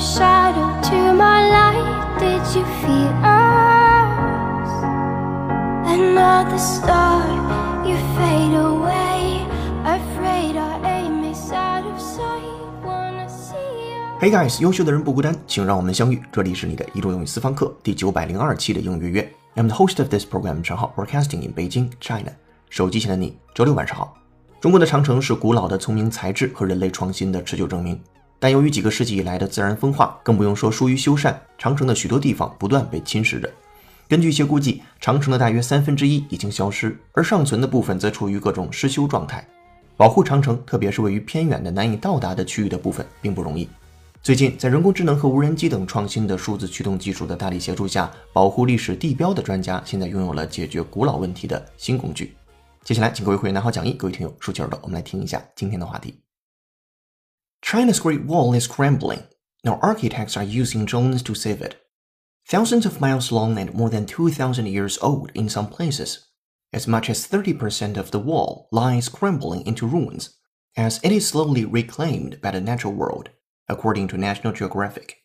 shadow to my light. Did you feel us? Another star, you fade away. Afraid our aim is out of sight. Wanna see you. Hey guys，优秀的人不孤单，请让我们相遇。这里是你的一周英语私房课第九百零二期的英语约约。I'm the host of this program，陈浩，broadcasting in Beijing, China。手机前的你，周六晚上好。中国的长城是古老的聪明才智和人类创新的持久证明，但由于几个世纪以来的自然风化，更不用说疏于修缮，长城的许多地方不断被侵蚀着。根据一些估计，长城的大约三分之一已经消失，而尚存的部分则处于各种失修状态。保护长城，特别是位于偏远的难以到达的区域的部分，并不容易。最近，在人工智能和无人机等创新的数字驱动技术的大力协助下，保护历史地标的专家现在拥有了解决古老问题的新工具。接下来，请各位会员拿好讲义，各位听友竖起耳朵，我们来听一下今天的话题。China's Great Wall is crumbling. Now architects are using drones to save it. Thousands of miles long and more than 2,000 years old in some places. As much as 30% of the wall lies crumbling into ruins, as it is slowly reclaimed by the natural world, according to National Geographic.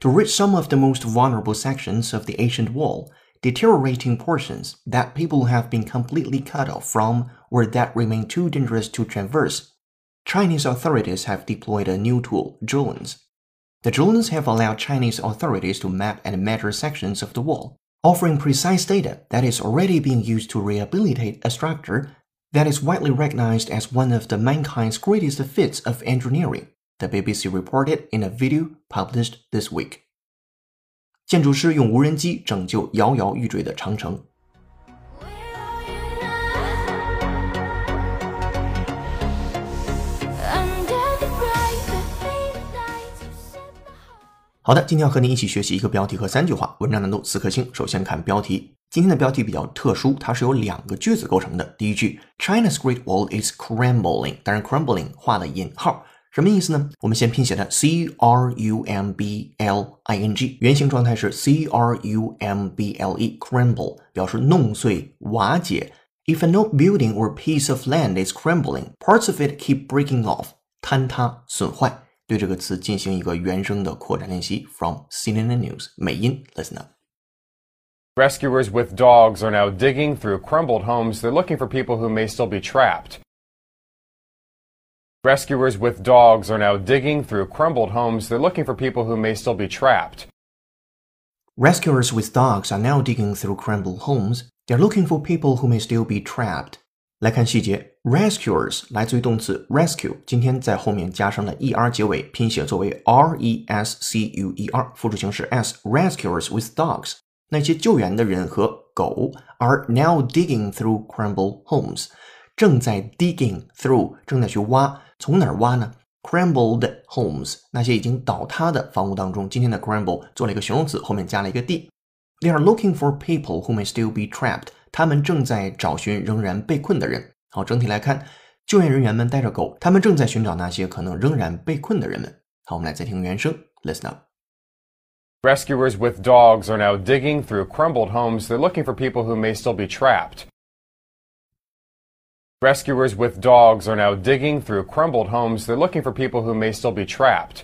To reach some of the most vulnerable sections of the ancient wall, deteriorating portions that people have been completely cut off from or that remain too dangerous to traverse, Chinese authorities have deployed a new tool, drones. The drones have allowed Chinese authorities to map and measure sections of the wall, offering precise data that is already being used to rehabilitate a structure that is widely recognized as one of the mankind's greatest feats of engineering, the BBC reported in a video published this week. 建筑师用无人机拯救摇摇欲坠的长城。 好的，今天要和您一起学习一个标题和三句话，文章难度四颗星。首先看标题，今天的标题比较特殊，它是由两个句子构成的。第一句，China's Great Wall is crumbling，当然 crumbling 画了引号。什么意思呢？我们先拼写它，c r u m b l i n g，原型状态是 c r u m b l e，crumble 表示弄碎、瓦解。If a no building or piece of land is crumbling, parts of it keep breaking off，坍塌、损坏。对这个词进行一个原声的扩展练习。From CNN News，美音，listen up。Rescuers with dogs are now digging through crumbled homes. They're looking for people who may still be trapped. Rescuers with dogs are now digging through crumbled homes. They're looking for people who may still be trapped. Rescuers with dogs are now digging through crumbled homes. They're looking for people who may still be trapped. 来看细节，rescuers 来自于动词 rescue，今天在后面加上了 er 结尾，拼写作为 r e s c u e r，复数形式 s。rescuers with dogs，那些救援的人和狗 are now digging through crumbled homes，正在 digging through，正在去挖。从哪儿挖呢？Crumbled homes，那些已经倒塌的房屋当中，今天的 crumble 做了一个形容词，后面加了一个 d。They are looking for people who may still be trapped。 他们正在找寻仍然被困的人。好，整体来看，救援人员们带着狗，他们正在寻找那些可能仍然被困的人们。好，我们来再听原声，Listen up。Rescuers with dogs are now digging through crumbled homes. They're looking for people who may still be trapped. Rescuers with dogs are now digging through crumbled homes. They're looking for people who may still be trapped.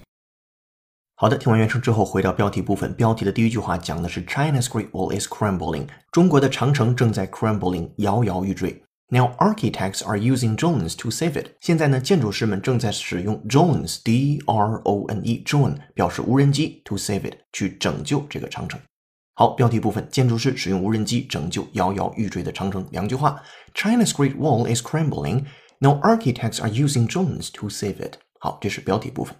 好的，听完原声之后，回到标题部分。标题的第一句话讲的是 China's Great Wall is crumbling，中国的长城正在 crumbling，摇摇欲坠。Now architects are using drones to save it。现在呢，建筑师们正在使用 drones，d r o n e，drone 表示无人机 to save it，去拯救这个长城。好，标题部分，建筑师使用无人机拯救摇摇欲坠的长城。两句话，China's Great Wall is crumbling. Now architects are using drones to save it. 好，这是标题部分。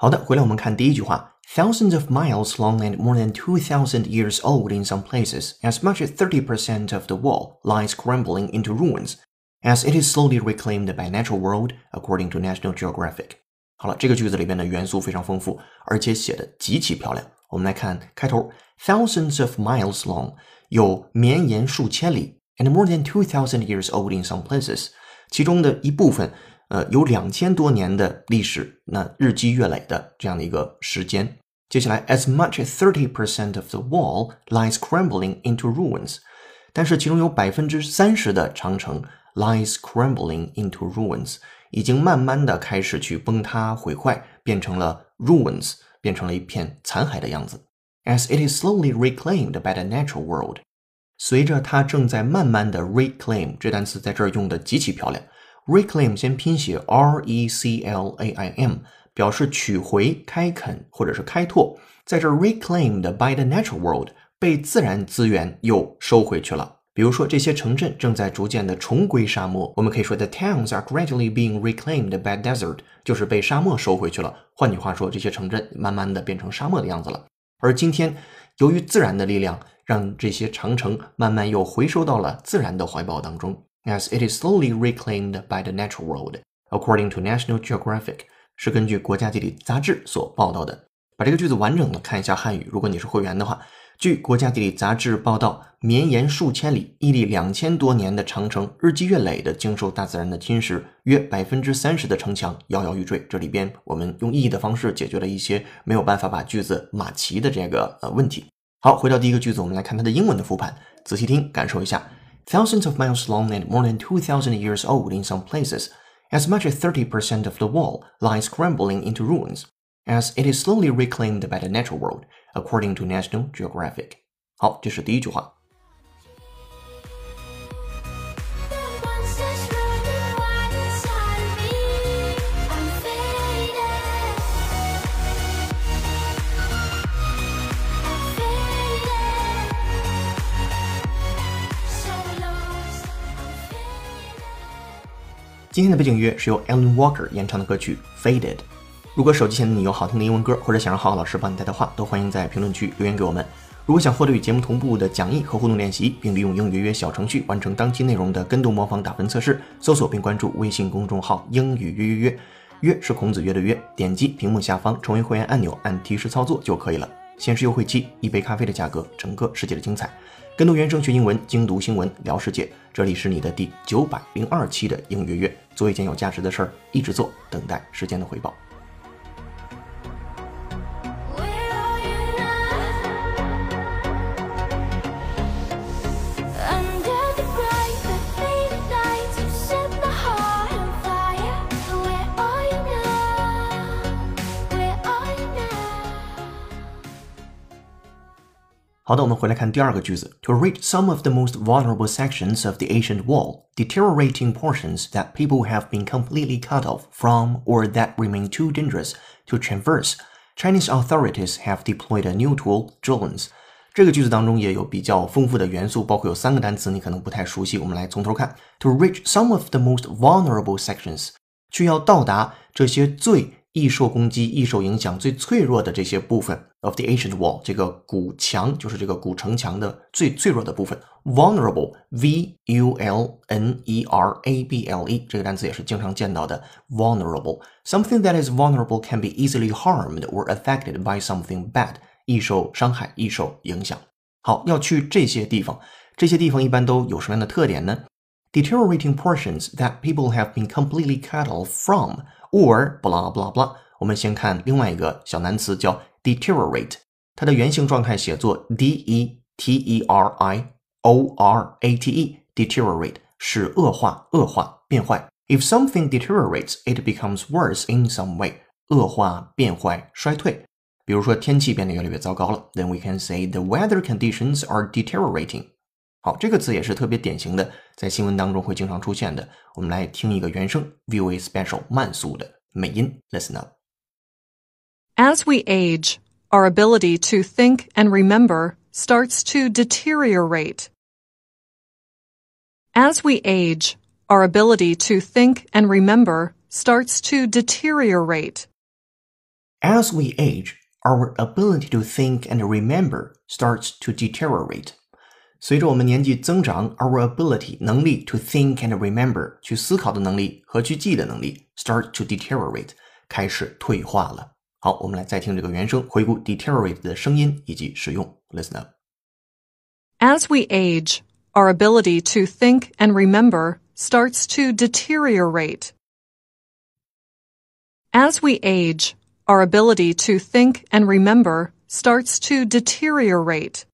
好的，回来我们看第一句话。Thousands of miles long and more than 2,000 years old in some places, as much as 30% of the wall lies crumbling into ruins, as it is slowly reclaimed by natural world, according to National Geographic。好了，这个句子里面的元素非常丰富，而且写的极其漂亮。我们来看开头，thousands of miles long，有绵延数千里，and more than two thousand years old in some places，其中的一部分， 呃，有两千多年的历史，那日积月累的这样的一个时间。接下来，as much as thirty percent of the wall lies crumbling into ruins。但是其中有百分之三十的长城 lies crumbling into ruins，已经慢慢的开始去崩塌毁坏，变成了 ruins，变成了一片残骸的样子。As it is slowly reclaimed by the natural world，随着它正在慢慢的 reclaim，这单词在这儿用的极其漂亮。Reclaim 先拼写 r e c l a i m，表示取回、开垦或者是开拓。在这 reclaimed by the natural world，被自然资源又收回去了。比如说，这些城镇正在逐渐的重归沙漠。我们可以说，the towns are gradually being reclaimed by desert，就是被沙漠收回去了。换句话说，这些城镇慢慢的变成沙漠的样子了。而今天，由于自然的力量，让这些长城慢慢又回收到了自然的怀抱当中。As it is slowly reclaimed by the natural world, according to National Geographic，是根据国家地理杂志所报道的。把这个句子完整的看一下汉语。如果你是会员的话，据国家地理杂志报道，绵延数千里、屹立两千多年的长城，日积月累的经受大自然的侵蚀，约百分之三十的城墙摇摇欲坠。这里边我们用意义的方式解决了一些没有办法把句子码齐的这个呃问题。好，回到第一个句子，我们来看它的英文的复盘，仔细听，感受一下。Thousands of miles long and more than two thousand years old in some places, as much as thirty percent of the wall lies crumbling into ruins. as it is slowly reclaimed by the natural world, according to National Geographic. 好，这是第一句话。 今天的背景音乐是由 Alan Walker 演唱的歌曲《Faded》。如果手机前的你有好听的英文歌，或者想让浩浩老师帮你带的话，都欢迎在评论区留言给我们。如果想获得与节目同步的讲义和互动练习，并利用英语约约小程序完成当期内容的跟读模仿打分测试，搜索并关注微信公众号“英语约约约”，约是孔子约的约。点击屏幕下方成为会员按钮，按提示操作就可以了。限时优惠期，一杯咖啡的价格，整个世界的精彩。跟读原声学英文，精读新闻聊世界。这里是你的第九百零二期的英语月，做一件有价值的事儿，一直做，等待时间的回报。好的，我们回来看第二个句子。To reach some of the most vulnerable sections of the ancient wall, deteriorating portions that people have been completely cut off from or that remain too dangerous to traverse, Chinese authorities have deployed a new tool, drones. 这个句子当中也有比较丰富的元素，包括有三个单词你可能不太熟悉，我们来从头看。To reach some of the most vulnerable sections，去要到达这些最 易受攻击、易受影响、最脆弱的这些部分 of the ancient wall，这个古墙就是这个古城墙的最脆弱的部分。vulnerable，v u l n e r a b l e，这个单词也是经常见到的。vulnerable，something that is vulnerable can be easily harmed or affected by something bad，易受伤害、易受影响。好，要去这些地方，这些地方一般都有什么样的特点呢 ？deteriorating portions that people have been completely cut off from。or blah blah blah。我们先看另外一个小单词叫 deteriorate，它的原型状态写作 d e t e r i o r a t e，deteriorate 是恶化、恶化、变坏。If something deteriorates, it becomes worse in some way。恶化、变坏、衰退。比如说天气变得越来越糟糕了，then we can say the weather conditions are deteriorating。 好，这个词也是特别典型的，在新闻当中会经常出现的。我们来听一个原声 VOA Special 慢速的美音，Listen up. As we age, our ability to think and remember starts to deteriorate. As we age, our ability to think and remember starts to deteriorate. As we age, our ability to think and remember starts to deteriorate. 随着我们年纪增长，our ability 能力 to think and remember 去思考的能力和去记的能力 start to deteriorate 开始退化了。好，我们来再听这个原声，回顾 deteriorate 的声音以及使用。Listen up. As we age, our ability to think and remember starts to deteriorate. As we age, our ability to think and remember starts to deteriorate.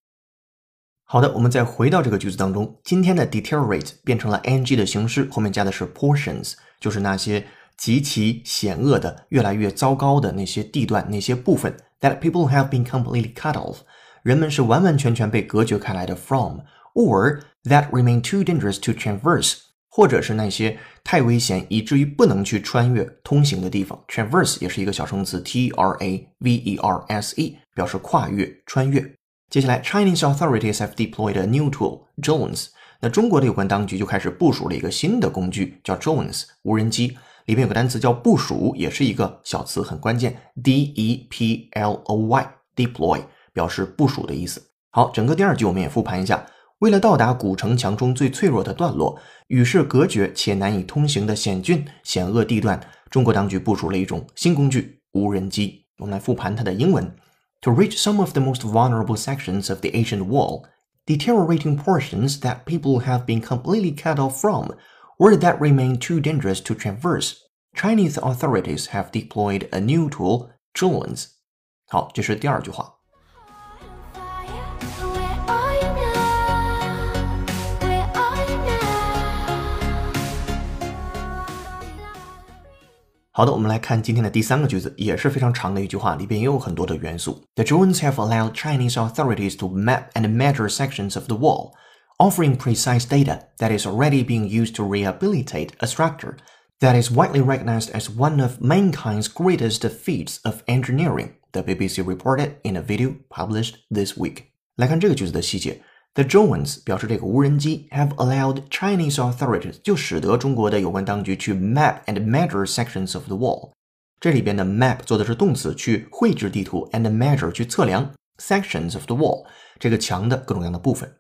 好的，我们再回到这个句子当中，今天的 deteriorate 变成了 ing 的形式，后面加的是 portions，就是那些极其险恶的、越来越糟糕的那些地段、那些部分。That people have been completely cut off，人们是完完全全被隔绝开来的 from，or that remain too dangerous to traverse，或者是那些太危险以至于不能去穿越通行的地方。traverse 也是一个小生词，t r a v e r s e，表示跨越、穿越。接下来，Chinese authorities have deployed a new tool, drones。那中国的有关当局就开始部署了一个新的工具，叫 drones 无人机。里面有个单词叫部署，也是一个小词，很关键，d e p l o y，deploy 表示部署的意思。好，整个第二句我们也复盘一下。为了到达古城墙中最脆弱的段落，与世隔绝且难以通行的险峻险恶地段，中国当局部署了一种新工具——无人机。我们来复盘它的英文。to reach some of the most vulnerable sections of the ancient wall, deteriorating portions that people have been completely cut off from, or that remain too dangerous to traverse. Chinese authorities have deployed a new tool, drones. 好，这是第二句话。 好的，我们来看今天的第三个句子，也是非常长的一句话，里边也有很多的元素。The drones have allowed Chinese authorities to map and measure sections of the wall, offering precise data that is already being used to rehabilitate a structure that is widely recognized as one of mankind's greatest feats of engineering. The BBC reported in a video published this week. 来看这个句子的细节。 The drones 表示这个无人机 have allowed Chinese authorities 就使得中国的有关当局去 map and measure sections of the wall。这里边的 map 做的是动词，去绘制地图，and measure 去测量 sections of the wall 这个墙的各种各样的部分。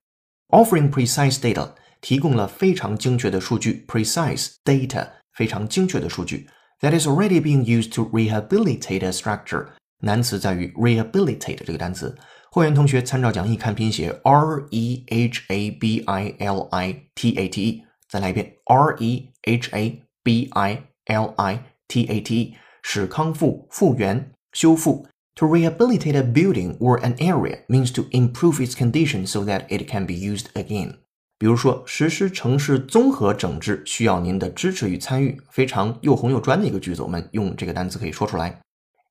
Offering precise data 提供了非常精确的数据，precise data 非常精确的数据。That is already being used to rehabilitate a structure。难词在于 rehabilitate 这个单词。 会员同学参照讲义看拼写，r e h a b i l i t a t e，再来一遍，r e h a b i l i t a t e，使康复、复原、修复。To rehabilitate a building or an area means to improve its condition so that it can be used again。比如说，实施城市综合整治需要您的支持与参与，非常又红又专的一个句子，我们用这个单词可以说出来。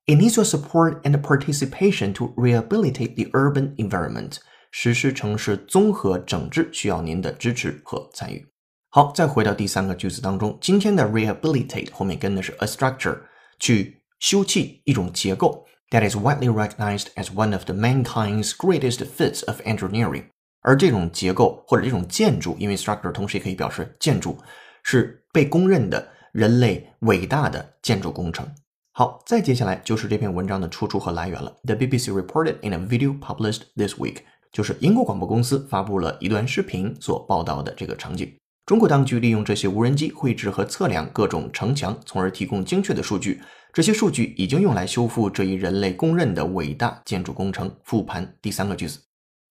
It needs your support and participation to rehabilitate the urban environment。实施城市综合整治需要您的支持和参与。好，再回到第三个句子当中，今天的 rehabilitate 后面跟的是 a structure，去修葺一种结构 that is widely recognized as one of the mankind's greatest feats of engineering。而这种结构或者这种建筑，因为 structure 同时也可以表示建筑，是被公认的人类伟大的建筑工程。好，再接下来就是这篇文章的出处和来源了。The BBC reported in a video published this week，就是英国广播公司发布了一段视频所报道的这个场景。中国当局利用这些无人机绘制和测量各种城墙，从而提供精确的数据。这些数据已经用来修复这一人类公认的伟大建筑工程。复盘第三个句子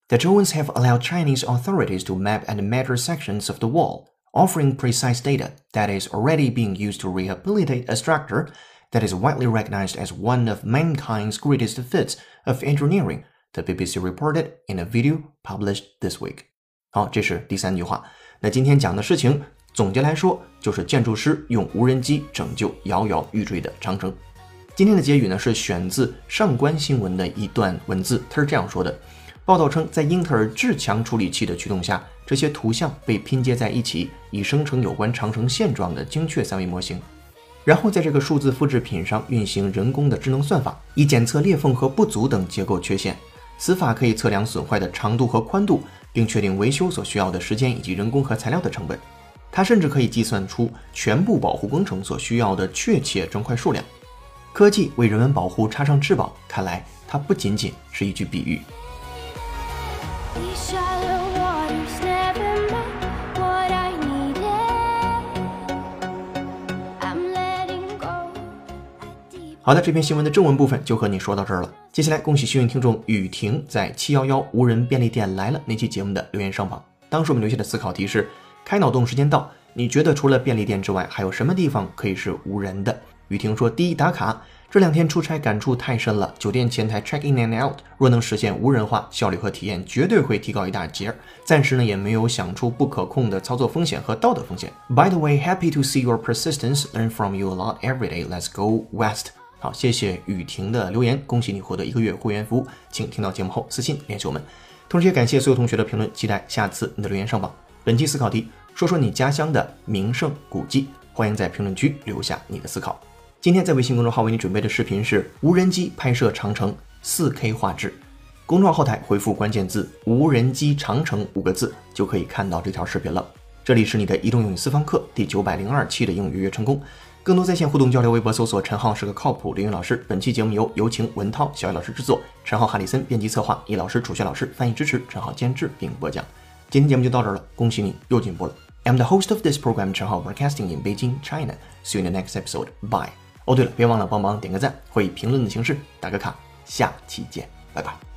：The drones have allowed Chinese authorities to map and measure sections of the wall, offering precise data that is already being used to rehabilitate a structure that is widely recognized as one of mankind's greatest feats of engineering, the BBC reported in a video published this week. 好，这是第三句话。那今天讲的事情，总结来说，就是建筑师用无人机拯救摇摇欲坠的长城。今天的结语呢，是选自上官新闻的一段文字，他是这样说的：报道称，在英特尔至强处理器的驱动下，这些图像被拼接在一起，以生成有关长城现状的精确三维模型。然后在这个数字复制品上运行人工的智能算法，以检测裂缝和不足等结构缺陷。此法可以测量损坏的长度和宽度，并确定维修所需要的时间以及人工和材料的成本。它甚至可以计算出全部保护工程所需要的确切砖块数量。科技为人文保护插上翅膀，看来它不仅仅是一句比喻。好的，这篇新闻的正文部分就和你说到这儿了。接下来，恭喜幸运听众雨婷在七幺幺无人便利店来了那期节目的留言上榜。当时我们留下的思考题是：开脑洞时间到，你觉得除了便利店之外，还有什么地方可以是无人的？雨婷说：第一，打卡，这两天出差感触太深了，酒店前台 check in and out 若能实现无人化，效率和体验绝对会提高一大截。暂时呢也没有想出不可控的操作风险和道德风险。By the way, happy to see your persistence, learn from you a lot every day. Let's go west. 好，谢谢雨婷的留言，恭喜你获得一个月会员服务，请听到节目后私信联系我们。同时也感谢所有同学的评论，期待下次你的留言上榜。本期思考题，说说你家乡的名胜古迹，欢迎在评论区留下你的思考。今天在微信公众号为你准备的视频是无人机拍摄长城 4K 画质。公众号后台回复关键字“无人机长城”五个字，就可以看到这条视频了。这里是你的移动英语私房课第九百零二期的英语约成功。更多在线互动交流，微博搜索“陈浩是个靠谱的英语老师”。本期节目由有请文涛、小雨老师制作，陈浩、哈里森编辑策划，易老师、楚轩老师翻译支持，陈浩监制并播讲。今天节目就到这儿了，恭喜你又进步了。I'm the host of this program, 陈浩 Broadcasting in Beijing, China. See you in the next episode. Bye. 哦，对了，别忘了帮忙点个赞，或以评论的形式打个卡。下期见，拜拜。